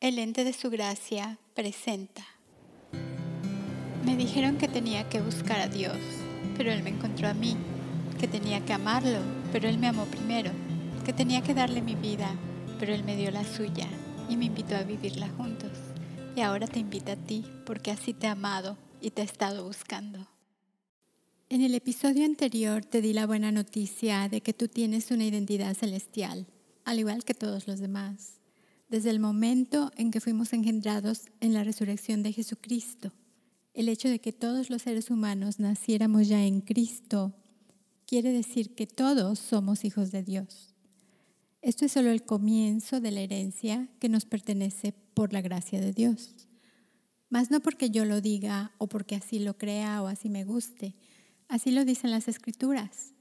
El ente de su gracia presenta. Me dijeron que tenía que buscar a Dios, pero Él me encontró a mí, que tenía que amarlo, pero Él me amó primero, que tenía que darle mi vida, pero Él me dio la suya y me invitó a vivirla juntos. Y ahora te invita a ti, porque así te ha amado y te ha estado buscando. En el episodio anterior te di la buena noticia de que tú tienes una identidad celestial, al igual que todos los demás, desde el momento en que fuimos engendrados en la resurrección de Jesucristo. El hecho de que todos los seres humanos naciéramos ya en Cristo quiere decir que todos somos hijos de Dios. Esto es solo el comienzo de la herencia que nos pertenece por la gracia de Dios. Mas no porque yo lo diga o porque así lo crea o así me guste, Así lo dicen las escrituras.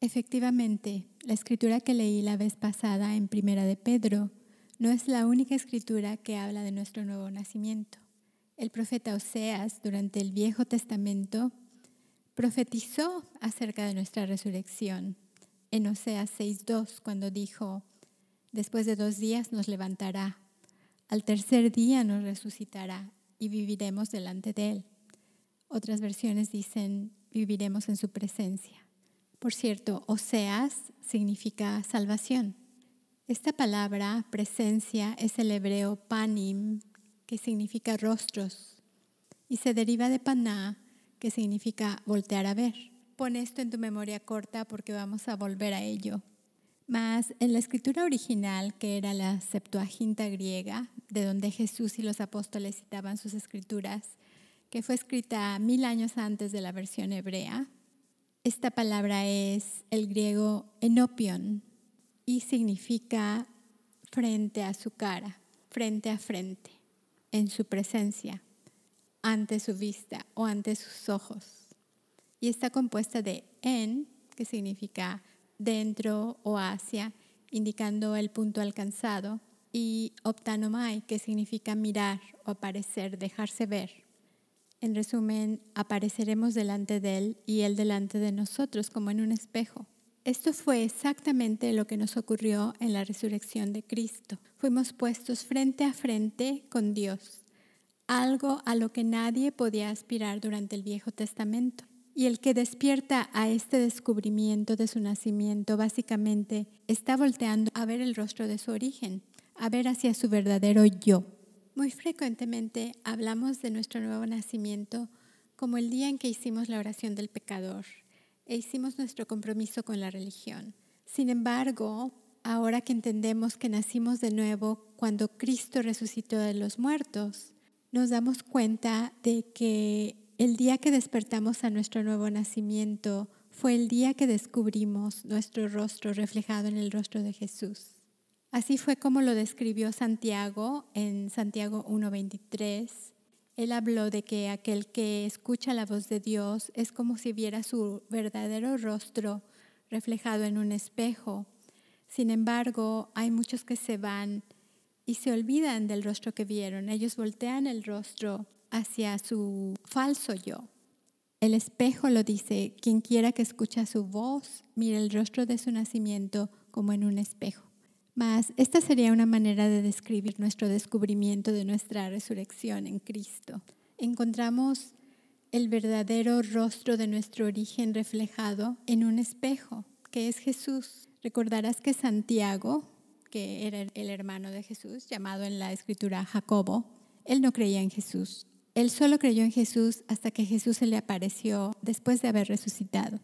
Efectivamente, la escritura que leí la vez pasada en Primera de Pedro no es la única escritura que habla de nuestro nuevo nacimiento. El profeta Oseas, durante el Viejo Testamento, profetizó acerca de nuestra resurrección en Oseas 6.2, cuando dijo, después de dos días nos levantará, al tercer día nos resucitará y viviremos delante de él. Otras versiones dicen, viviremos en su presencia. Por cierto, Oseas significa salvación. Esta palabra, presencia, es el hebreo panim, que significa rostros, y se deriva de paná, que significa voltear a ver. Pon esto en tu memoria corta porque vamos a volver a ello. Mas en la escritura original, que era la Septuaginta griega, de donde Jesús y los apóstoles citaban sus escrituras, que fue escrita mil años antes de la versión hebrea. Esta palabra es el griego enopion y significa frente a su cara, frente a frente, en su presencia, ante su vista o ante sus ojos. Y está compuesta de en, que significa dentro o hacia, indicando el punto alcanzado, y optanomai, que significa mirar o aparecer, dejarse ver. En resumen, apareceremos delante de Él y Él delante de nosotros como en un espejo. Esto fue exactamente lo que nos ocurrió en la resurrección de Cristo. Fuimos puestos frente a frente con Dios, algo a lo que nadie podía aspirar durante el Viejo Testamento. Y el que despierta a este descubrimiento de su nacimiento básicamente está volteando a ver el rostro de su origen, a ver hacia su verdadero yo. Muy frecuentemente hablamos de nuestro nuevo nacimiento como el día en que hicimos la oración del pecador e hicimos nuestro compromiso con la religión. Sin embargo, ahora que entendemos que nacimos de nuevo cuando Cristo resucitó de los muertos, nos damos cuenta de que el día que despertamos a nuestro nuevo nacimiento fue el día que descubrimos nuestro rostro reflejado en el rostro de Jesús. Así fue como lo describió Santiago en Santiago 1.23. Él habló de que aquel que escucha la voz de Dios es como si viera su verdadero rostro reflejado en un espejo. Sin embargo, hay muchos que se van y se olvidan del rostro que vieron. Ellos voltean el rostro hacia su falso yo. El espejo lo dice, quien quiera que escucha su voz, mire el rostro de su nacimiento como en un espejo. Mas esta sería una manera de describir nuestro descubrimiento de nuestra resurrección en Cristo. Encontramos el verdadero rostro de nuestro origen reflejado en un espejo, que es Jesús. Recordarás que Santiago, que era el hermano de Jesús, llamado en la escritura Jacobo, él no creía en Jesús. Él solo creyó en Jesús hasta que Jesús se le apareció después de haber resucitado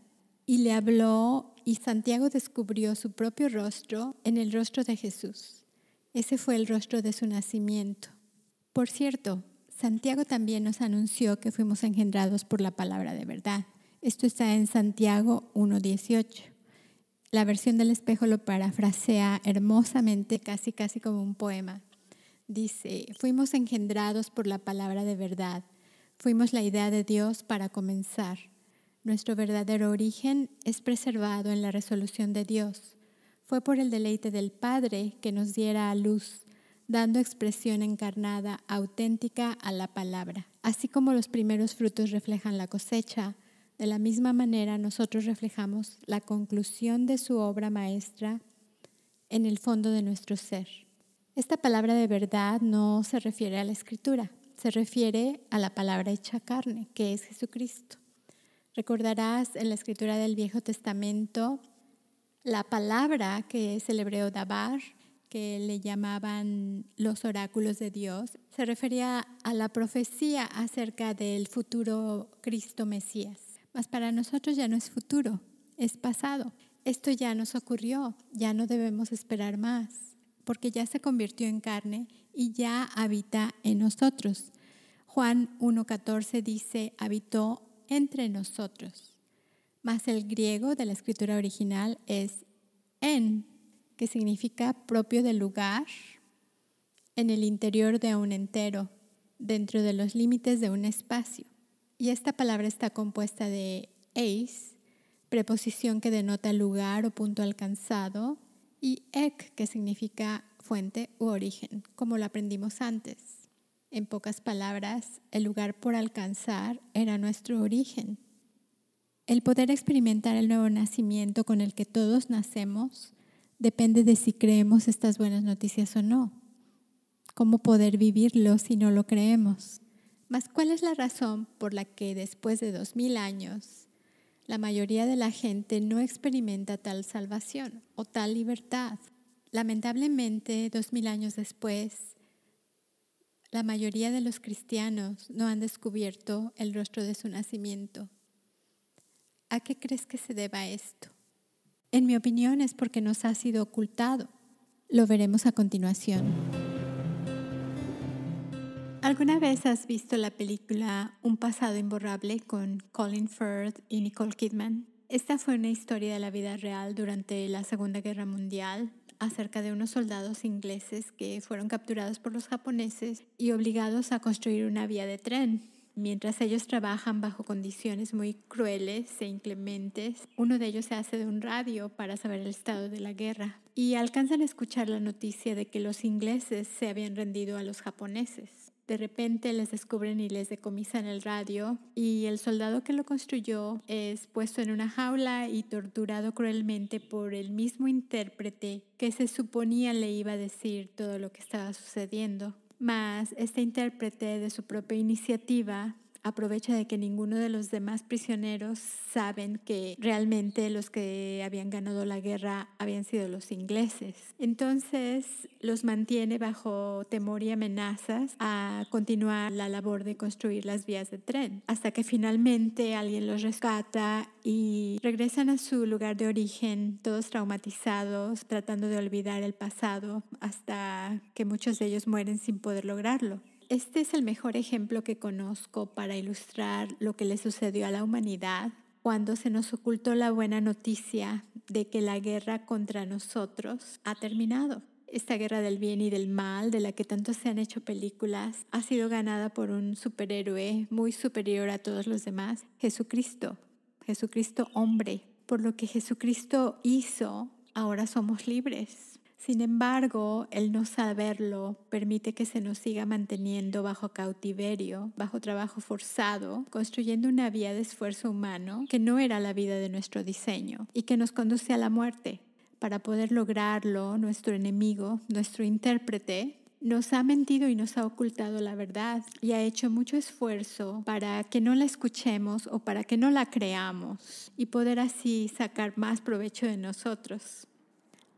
y le habló y Santiago descubrió su propio rostro en el rostro de Jesús. Ese fue el rostro de su nacimiento. Por cierto, Santiago también nos anunció que fuimos engendrados por la palabra de verdad. Esto está en Santiago 1.18. La versión del espejo lo parafrasea hermosamente, casi casi como un poema. Dice, fuimos engendrados por la palabra de verdad. Fuimos la idea de Dios para comenzar. Nuestro verdadero origen es preservado en la resolución de Dios. Fue por el deleite del Padre que nos diera a luz, dando expresión encarnada, auténtica a la palabra. Así como los primeros frutos reflejan la cosecha, de la misma manera nosotros reflejamos la conclusión de su obra maestra en el fondo de nuestro ser. Esta palabra de verdad no se refiere a la escritura, se refiere a la palabra hecha carne, que es Jesucristo. Recordarás en la escritura del Viejo Testamento la palabra que es el dabar, que le llamaban los oráculos de Dios, se refería a la profecía acerca del futuro Cristo Mesías. Mas para nosotros ya no es futuro, es pasado. Esto ya nos ocurrió, ya no debemos esperar más porque ya se convirtió en carne y ya habita en nosotros. Juan 1.14 dice, habitó entre nosotros. Mas el griego de la escritura original es en, que significa propio del lugar, en el interior de un entero, dentro de los límites de un espacio. Y esta palabra está compuesta de eis, preposición que denota lugar o punto alcanzado, y ek, que significa fuente u origen, como lo aprendimos antes. En pocas palabras, el lugar por alcanzar era nuestro origen. El poder experimentar el nuevo nacimiento con el que todos nacemos depende de si creemos estas buenas noticias o no. ¿Cómo poder vivirlo si no lo creemos? Mas ¿cuál es la razón por la que después de dos mil años la mayoría de la gente no experimenta tal salvación o tal libertad. Lamentablemente, dos mil años después, la mayoría de los cristianos no han descubierto el rostro de su nacimiento. ¿A qué crees que se deba esto? En mi opinión es porque nos ha sido ocultado. Lo veremos a continuación. ¿Alguna vez has visto la película Un pasado imborrable con Colin Firth y Nicole Kidman? Esta fue una historia de la vida real durante la Segunda Guerra Mundial acerca de unos soldados ingleses que fueron capturados por los japoneses y obligados a construir una vía de tren. Mientras ellos trabajan bajo condiciones muy crueles e inclementes, uno de ellos se hace de un radio para saber el estado de la guerra y alcanzan a escuchar la noticia de que los ingleses se habían rendido a los japoneses. De repente les descubren y les decomisan el radio y el soldado que lo construyó es puesto en una jaula y torturado cruelmente por el mismo intérprete que se suponía le iba a decir todo lo que estaba sucediendo. Mas este intérprete de su propia iniciativa aprovecha de que ninguno de los demás prisioneros saben que realmente los que habían ganado la guerra habían sido los ingleses. Entonces los mantiene bajo temor y amenazas a continuar la labor de construir las vías de tren, hasta que finalmente alguien los rescata y regresan a su lugar de origen, todos traumatizados, tratando de olvidar el pasado, hasta que muchos de ellos mueren sin poder lograrlo. Este es el mejor ejemplo que conozco para ilustrar lo que le sucedió a la humanidad cuando se nos ocultó la buena noticia de que la guerra contra nosotros ha terminado. Esta guerra del bien y del mal, de la que tanto se han hecho películas, ha sido ganada por un superhéroe muy superior a todos los demás, Jesucristo. Jesucristo hombre. Por lo que Jesucristo hizo, ahora somos libres. Sin embargo, el no saberlo permite que se nos siga manteniendo bajo cautiverio, bajo trabajo forzado, construyendo una vía de esfuerzo humano que no era la vida de nuestro diseño y que nos conduce a la muerte. Para poder lograrlo, nuestro enemigo, nuestro intérprete, nos ha mentido y nos ha ocultado la verdad y ha hecho mucho esfuerzo para que no la escuchemos o para que no la creamos y poder así sacar más provecho de nosotros.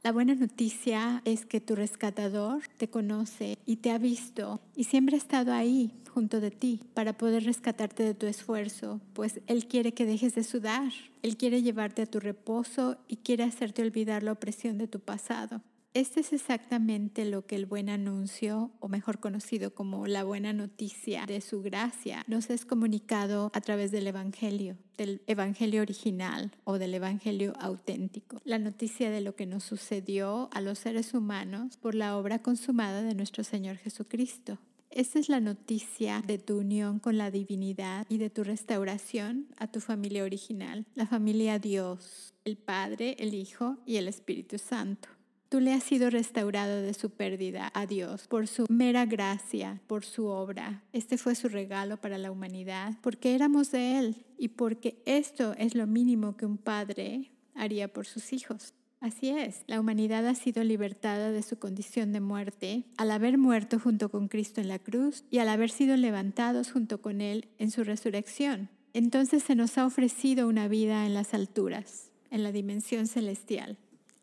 La buena noticia es que tu rescatador te conoce y te ha visto y siempre ha estado ahí junto de ti para poder rescatarte de tu esfuerzo, pues Él quiere que dejes de sudar, Él quiere llevarte a tu reposo y quiere hacerte olvidar la opresión de tu pasado. Este es exactamente lo que el buen anuncio, o mejor conocido como la buena noticia de su gracia, nos es comunicado a través del Evangelio, del Evangelio original o del Evangelio auténtico. La noticia de lo que nos sucedió a los seres humanos por la obra consumada de nuestro Señor Jesucristo. Esta es la noticia de tu unión con la divinidad y de tu restauración a tu familia original, la familia Dios, el Padre, el Hijo y el Espíritu Santo. Tú le has sido restaurado de su pérdida a Dios por su mera gracia, por su obra. Este fue su regalo para la humanidad, porque éramos de Él y porque esto es lo mínimo que un padre haría por sus hijos. Así es, la humanidad ha sido libertada de su condición de muerte al haber muerto junto con Cristo en la cruz y al haber sido levantados junto con Él en su resurrección. Entonces se nos ha ofrecido una vida en las alturas, en la dimensión celestial.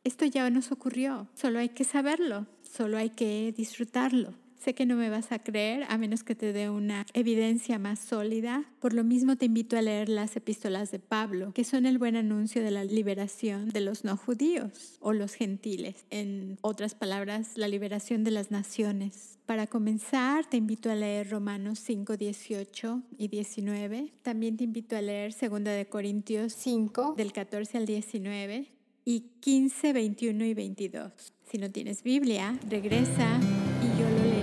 Esto ya nos ocurrió, solo hay que saberlo, solo hay que disfrutarlo. Sé que no me vas a creer a menos que te dé una evidencia más sólida. Por lo mismo te invito a leer las epístolas de Pablo, que son el buen anuncio de la liberación de los no judíos o los gentiles. En otras palabras, la liberación de las naciones. Para comenzar, te invito a leer Romanos 5, 18 y 19. También te invito a leer 2 de Corintios 5, del 14 al 19 y 15, 21 y 22. Si no tienes Biblia, regresa y yo lo leo.